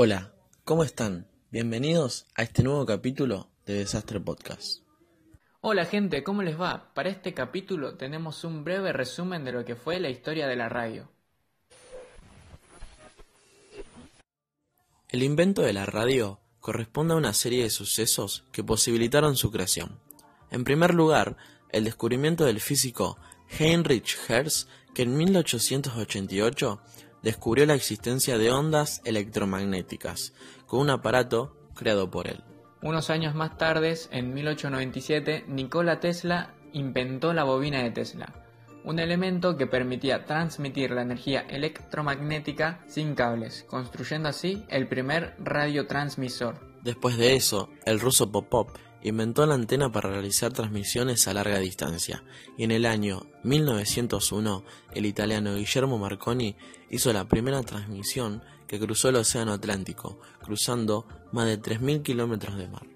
Hola, ¿cómo están? Bienvenidos a este nuevo capítulo de Desastre Podcast. Hola gente, ¿cómo les va? Para este capítulo tenemos un breve resumen de lo que fue la historia de la radio. El invento de la radio corresponde a una serie de sucesos que posibilitaron su creación. En primer lugar, el descubrimiento del físico Heinrich Hertz, que en 1888 descubrió la existencia de ondas electromagnéticas con un aparato creado por él. Unos años más tarde, en 1897, Nikola Tesla inventó la bobina de Tesla, un elemento que permitía transmitir la energía electromagnética sin cables, construyendo así el primer radiotransmisor. Después de eso, el ruso Popov inventó la antena para realizar transmisiones a larga distancia, y en el año 1901 el italiano Guillermo Marconi hizo la primera transmisión que cruzó el Océano Atlántico, cruzando más de 3.000 kilómetros de mar.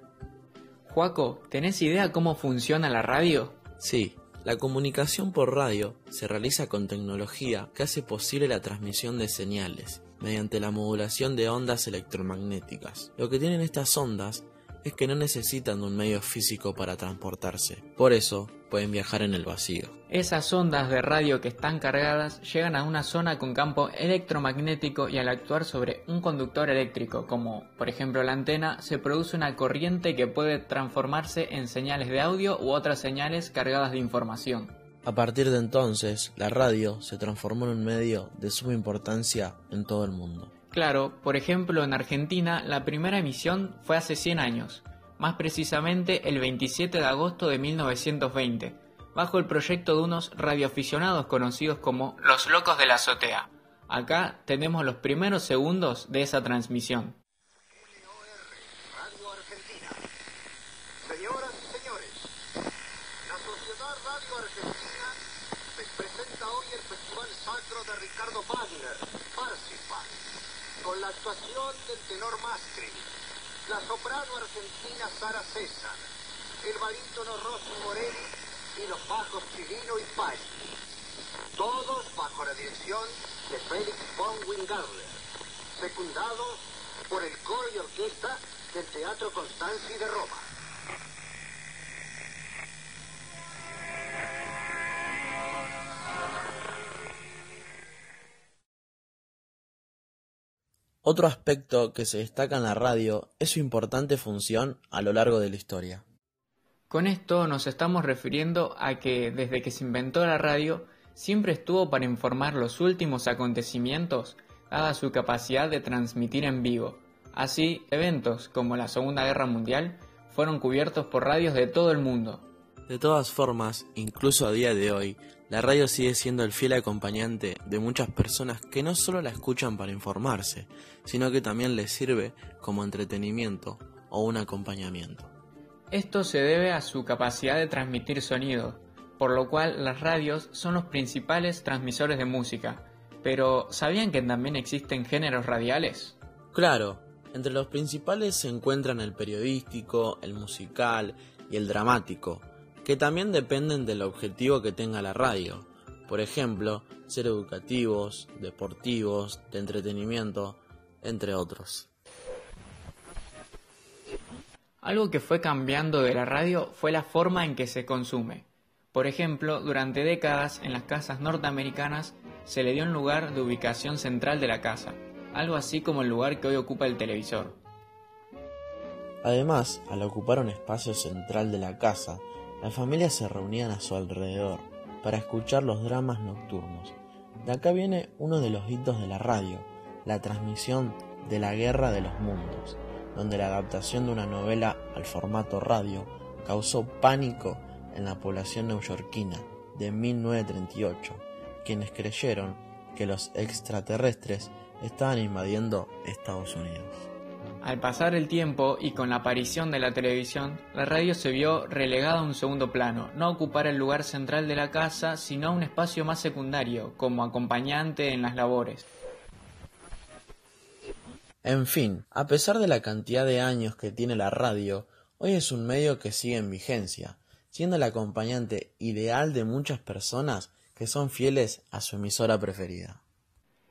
Juaco, ¿tenés idea cómo funciona la radio? Sí, la comunicación por radio se realiza con tecnología que hace posible la transmisión de señales mediante la modulación de ondas electromagnéticas. Lo que tienen estas ondas es que no necesitan de un medio físico para transportarse. Por eso pueden viajar en el vacío. Esas ondas de radio que están cargadas llegan a una zona con campo electromagnético y al actuar sobre un conductor eléctrico, como por ejemplo la antena, se produce una corriente que puede transformarse en señales de audio u otras señales cargadas de información. A partir de entonces, la radio se transformó en un medio de suma importancia en todo el mundo. Claro, por ejemplo, en Argentina la primera emisión fue hace 100 años, más precisamente el 27 de agosto de 1920, bajo el proyecto de unos radioaficionados conocidos como Los Locos de la Azotea. Acá tenemos los primeros segundos de esa transmisión. Ricardo Wagner, Parsifal, con la actuación del tenor Mastri, la soprano argentina Sara César, el barítono Rossi Morelli y los bajos Chilino y Pari. Todos bajo la dirección de Félix von Wingarler, secundados por el coro y orquesta del Teatro Constanzi de Roma. Otro aspecto que se destaca en la radio es su importante función a lo largo de la historia. Con esto nos estamos refiriendo a que desde que se inventó la radio siempre estuvo para informar los últimos acontecimientos, dada su capacidad de transmitir en vivo. Así, eventos como la Segunda Guerra Mundial fueron cubiertos por radios de todo el mundo. De todas formas, incluso a día de hoy, la radio sigue siendo el fiel acompañante de muchas personas que no solo la escuchan para informarse, sino que también les sirve como entretenimiento o un acompañamiento. Esto se debe a su capacidad de transmitir sonido, por lo cual las radios son los principales transmisores de música. Pero, ¿sabían que también existen géneros radiales? Claro, entre los principales se encuentran el periodístico, el musical y el dramático, que también dependen del objetivo que tenga la radio. Por ejemplo, ser educativos, deportivos, de entretenimiento, entre otros. Algo que fue cambiando de la radio fue la forma en que se consume. Por ejemplo, durante décadas en las casas norteamericanas se le dio un lugar de ubicación central de la casa, algo así como el lugar que hoy ocupa el televisor. Además, al ocupar un espacio central de la casa, las familias se reunían a su alrededor para escuchar los dramas nocturnos. De acá viene uno de los hitos de la radio, la transmisión de la Guerra de los Mundos, donde la adaptación de una novela al formato radio causó pánico en la población neoyorquina de 1938, quienes creyeron que los extraterrestres estaban invadiendo Estados Unidos. Al pasar el tiempo y con la aparición de la televisión, la radio se vio relegada a un segundo plano, no ocupar el lugar central de la casa, sino a un espacio más secundario, como acompañante en las labores. En fin, a pesar de la cantidad de años que tiene la radio, hoy es un medio que sigue en vigencia, siendo el acompañante ideal de muchas personas que son fieles a su emisora preferida.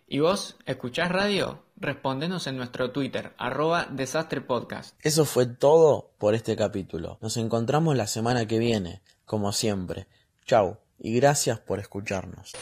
¿Y vos, escuchás radio? Respondenos en nuestro Twitter, arroba desastrepodcast. Eso fue todo por este capítulo. Nos encontramos la semana que viene, como siempre. Chau y gracias por escucharnos.